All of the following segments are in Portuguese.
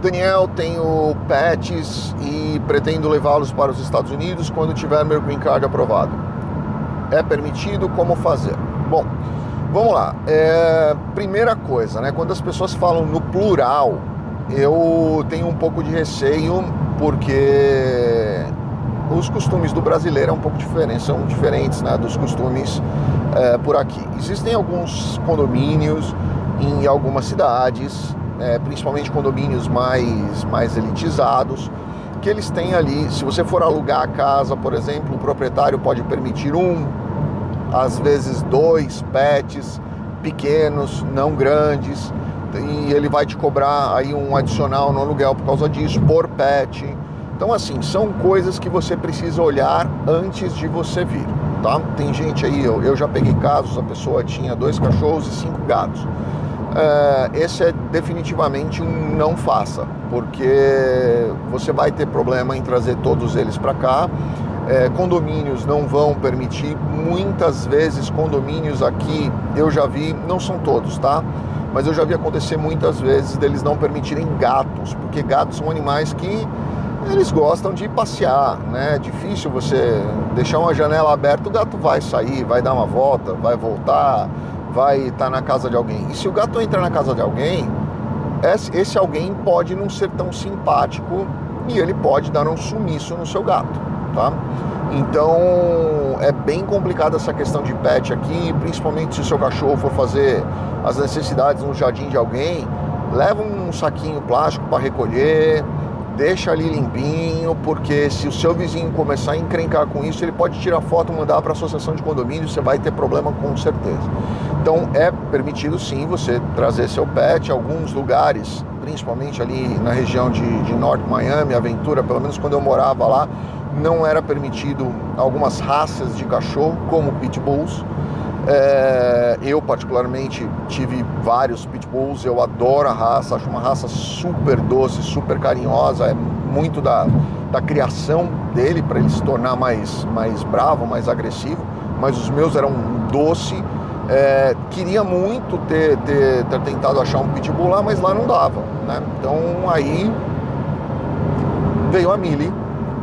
Daniel, tenho pets e pretendo levá-los para os Estados Unidos quando tiver meu green card aprovado. É permitido? Como fazer? Bom, vamos lá. É, primeira coisa, né? Quando as pessoas falam no plural, eu tenho um pouco de receio porque os costumes do brasileiro é um pouco diferentes, são diferentes né, dos costumes é, por aqui. Existem alguns condomínios em algumas cidades é, principalmente condomínios mais, mais elitizados, que eles têm ali, se você for alugar a casa, por exemplo, o proprietário pode permitir um, às vezes dois pets pequenos, não grandes, e ele vai te cobrar aí um adicional no aluguel por causa disso, por pet. Então, assim, são coisas que você precisa olhar antes de você vir, tá? Tem gente aí, eu, eu já peguei casos, a pessoa tinha dois cachorros e cinco gatos uh, esse é definitivamente um não faça, porque você vai ter problema em trazer todos eles para cá. É, condomínios não vão permitir, muitas vezes condomínios aqui eu já vi, não são todos, tá? Mas eu já vi acontecer muitas vezes deles não permitirem gatos, porque gatos são animais que eles gostam de passear, né? É difícil você deixar uma janela aberta, o gato vai sair, vai dar uma volta, vai voltar, vai estar tá na casa de alguém. E se o gato entrar na casa de alguém, esse alguém pode não ser tão simpático e ele pode dar um sumiço no seu gato, tá? Então é bem complicada essa questão de pet aqui, principalmente se o seu cachorro for fazer as necessidades no jardim de alguém, leva um saquinho plástico para recolher, deixa ali limpinho, porque se o seu vizinho começar a encrencar com isso, ele pode tirar foto, mandar para a associação de condomínio, você vai ter problema com certeza. Então é permitido sim você trazer seu pet, alguns lugares, principalmente ali na região de, de Norte Miami, Aventura, pelo menos quando eu morava lá, não era permitido algumas raças de cachorro, como pitbulls. É, eu, particularmente, tive vários pitbulls, eu adoro a raça, acho uma raça super doce, super carinhosa, é muito da, da criação dele para ele se tornar mais, mais bravo, mais agressivo, mas os meus eram doce. É, queria muito ter, ter, ter, tentado achar um pitbull lá, mas lá não dava. Né? Então aí veio a Millie,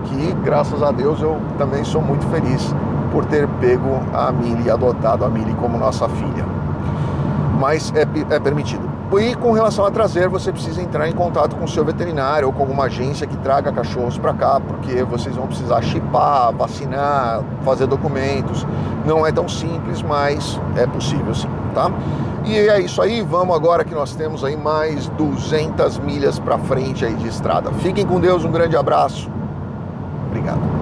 que graças a Deus eu também sou muito feliz por ter pego a Mili, adotado a Mili como nossa filha. Mas é, é permitido. E com relação a trazer, você precisa entrar em contato com o seu veterinário ou com alguma agência que traga cachorros para cá, porque vocês vão precisar chipar, vacinar, fazer documentos. Não é tão simples, mas é possível sim, tá? E é isso aí, vamos agora que nós temos aí mais 200 milhas para frente aí de estrada. Fiquem com Deus, um grande abraço. Obrigado.